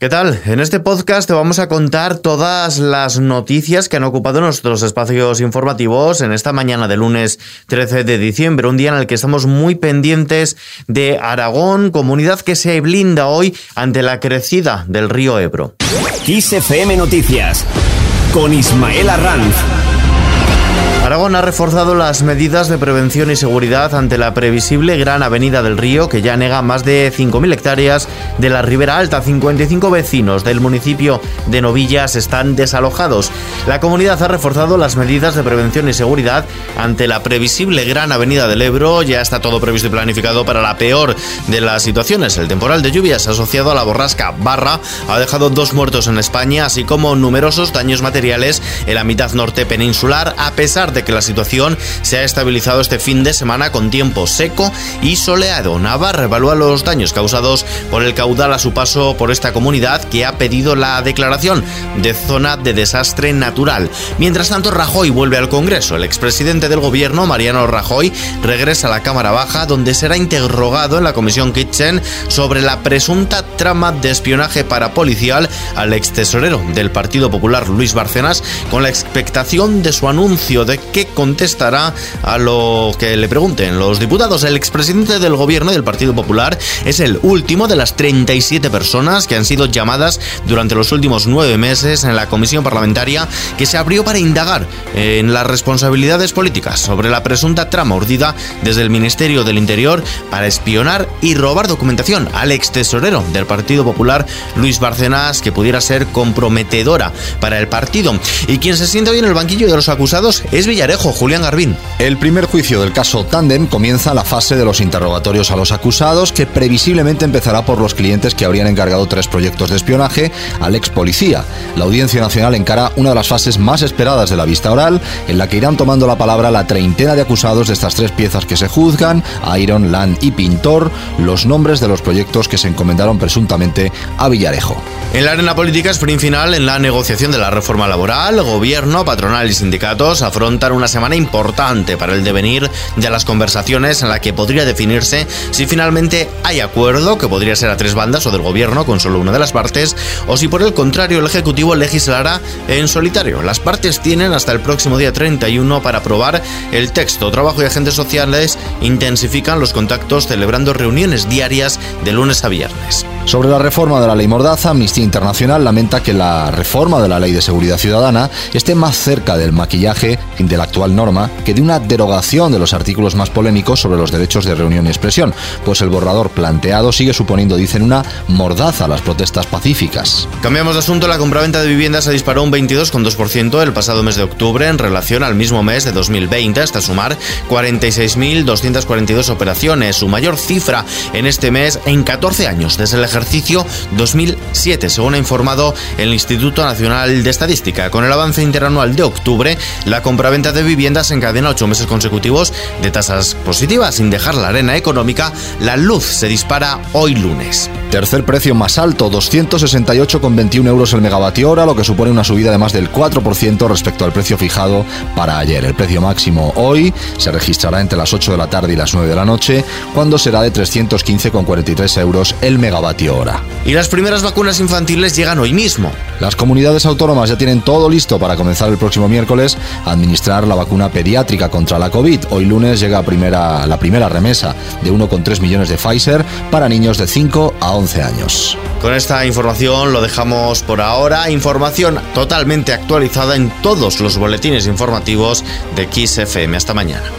¿Qué tal? En este podcast te vamos a contar todas las noticias que han ocupado nuestros espacios informativos en esta mañana de lunes 13 de diciembre, un día en el que estamos muy pendientes de Aragón, comunidad que se blinda hoy ante la crecida del río Ebro. XFM Noticias con Ismael Arranz. Aragón ha reforzado las medidas de prevención y seguridad ante la previsible gran avenida del río que ya nega más de 5.000 hectáreas de la Ribera Alta. 55 vecinos del municipio de Novillas están desalojados. La comunidad ha reforzado las medidas de prevención y seguridad ante la previsible gran avenida del Ebro. Ya está todo previsto y planificado para la peor de las situaciones. El temporal de lluvias asociado a la borrasca Barra ha dejado dos muertos en España, así como numerosos daños materiales en la mitad norte peninsular, a pesar de que la situación se ha estabilizado este fin de semana con tiempo seco y soleado. Navarra evalúa los daños causados por el caudal a su paso por esta comunidad que ha pedido la declaración de zona de desastre natural. Mientras tanto, Rajoy vuelve al Congreso. El expresidente del gobierno, Mariano Rajoy, regresa a la Cámara Baja donde será interrogado en la Comisión Kitchen sobre la presunta trama de espionaje parapolicial al ex tesorero del Partido Popular, Luis Barcenas, con la expectación de su anuncio de que contestará a lo que le pregunten los diputados. El expresidente del gobierno del Partido Popular es el último de las 37 personas que han sido llamadas durante los últimos nueve meses en la comisión parlamentaria que se abrió para indagar en las responsabilidades políticas sobre la presunta trama urdida desde el Ministerio del Interior para espionar y robar documentación al ex tesorero del Partido Popular, Luis Barcenas, que pudiera ser comprometedora para el partido. Y quien se siente hoy en el banquillo de los acusados es Villarejo, Julián Garbín. El primer juicio del caso Tandem comienza la fase de los interrogatorios a los acusados, que previsiblemente empezará por los clientes que habrían encargado tres proyectos de espionaje al ex policía. La Audiencia Nacional encara una de las fases más esperadas de la vista oral, en la que irán tomando la palabra la treintena de acusados de estas tres piezas que se juzgan, Iron, Land y Pintor, los nombres de los proyectos que se encomendaron presuntamente a Villarejo. En la arena política, sprint final en la negociación de la reforma laboral, gobierno, patronal y sindicatos afrontan una semana importante para el devenir de las conversaciones en la que podría definirse si finalmente hay acuerdo, que podría ser a tres bandas o del gobierno con solo una de las partes, o si por el contrario el Ejecutivo legislará en solitario. Las partes tienen hasta el próximo día 31 para aprobar el texto. Trabajo y agentes sociales intensifican los contactos celebrando reuniones diarias de lunes a viernes. Sobre la reforma de la ley Mordaza, Amnistía Internacional lamenta que la reforma de la ley de seguridad ciudadana esté más cerca del maquillaje de la actual norma que de una derogación de los artículos más polémicos sobre los derechos de reunión y expresión, pues el borrador planteado sigue suponiendo, dicen, una mordaza a las protestas pacíficas. Cambiamos de asunto, la compraventa de viviendas se disparó un 22,2% el pasado mes de octubre en relación al mismo mes de 2020, hasta sumar 46.242 operaciones, su mayor cifra en este mes en 14 años, desde el ejercicio 2007, según ha informado el Instituto Nacional de Estadística. Con el avance interanual de octubre, la compraventa de viviendas encadena ocho meses consecutivos de tasas positivas. Sin dejar la arena económica, la luz se dispara hoy lunes. Tercer precio más alto, 268,21 euros el megavatio hora, lo que supone una subida de más del 4% respecto al precio fijado para ayer. El precio máximo hoy se registrará entre las 8 de la tarde y las 9 de la noche, cuando será de 315,43 euros el megavatio hora. Y las primeras vacunas infantiles llegan hoy mismo. Las comunidades autónomas ya tienen todo listo para comenzar el próximo miércoles a administrar la vacuna pediátrica contra la COVID. Hoy lunes llega primera, la primera remesa de 1,3 millones de Pfizer para niños de 5 a 11 años. Con esta información lo dejamos por ahora. Información totalmente actualizada en todos los boletines informativos de XFM. Hasta mañana.